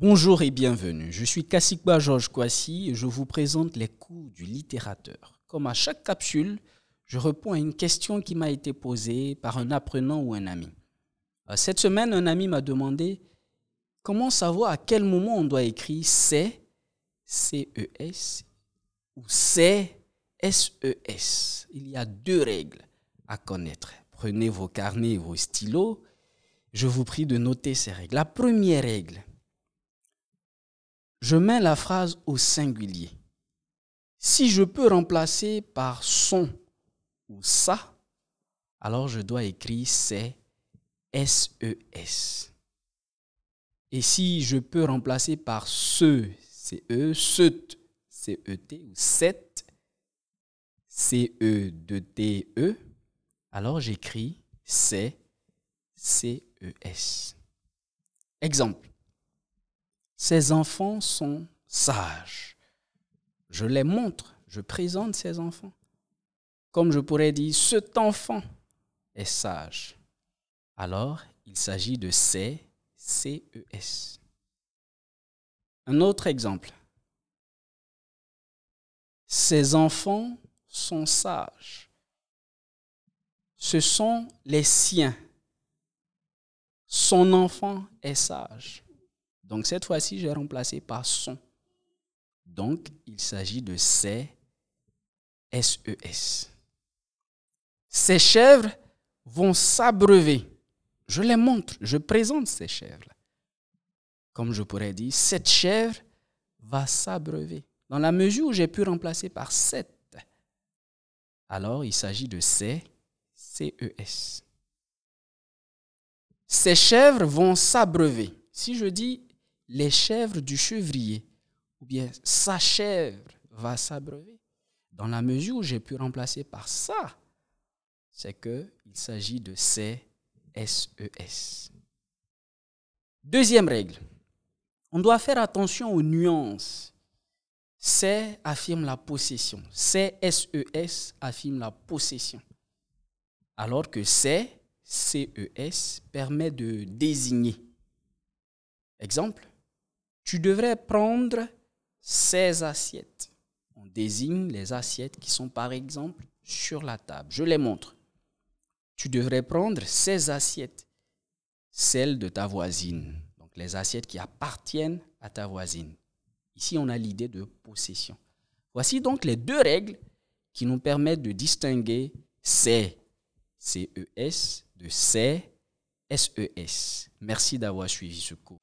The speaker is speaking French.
Bonjour et bienvenue. Je suis Kassikba Georges Kwasi et je vous présente les coups du littérateur. Comme à chaque capsule, je réponds à une question qui m'a été posée par un apprenant ou un ami. Euh, cette semaine, un ami m'a demandé comment savoir à quel moment on doit écrire C, C-E-S ou C, S-E-S. Il y a deux règles à connaître. Prenez vos carnets et vos stylos. Je vous prie de noter ces règles. La première règle, je mets la phrase au singulier. Si je peux remplacer par son ou ça, alors je dois écrire c'est S-E-S. Et si je peux remplacer par ce, c'est E, cet, C-E-T, ou cette, C-E-D-T-E, alors j'écris c'est C-E-S. Exemple. Ces enfants sont sages. Je les montre, je présente ces enfants. Comme je pourrais dire, cet enfant est sage. Alors, il s'agit de C, C-E-S. Un autre exemple. Ces enfants sont sages. Ce sont les siens. Son enfant est sage. Donc cette fois-ci, j'ai remplacé par son. Donc il s'agit de C, S-E-S. Ces chèvres vont s'abreuver. Je les montre, je présente ces chèvres. Comme je pourrais dire, cette chèvre va s'abreuver. Dans la mesure où j'ai pu remplacer par cette, alors il s'agit de C, C-E-S. Ces chèvres vont s'abreuver. Si je dis les chèvres du chevrier, ou bien sa chèvre va s'abreuver, dans la mesure où j'ai pu remplacer par ça, c'est qu'il s'agit de C, S-E-S. Deuxième règle, on doit faire attention aux nuances. C affirme la possession. C, S-E-S affirme la possession. Alors que C, C-E-S permet de désigner. Exemple, tu devrais prendre 16 assiettes. On désigne les assiettes qui sont par exemple sur la table. Je les montre. Tu devrais prendre 16 assiettes, celles de ta voisine. Donc les assiettes qui appartiennent à ta voisine. Ici, on a l'idée de possession. Voici donc les deux règles qui nous permettent de distinguer C, C-E-S, de C, S-E-S. Merci d'avoir suivi ce cours.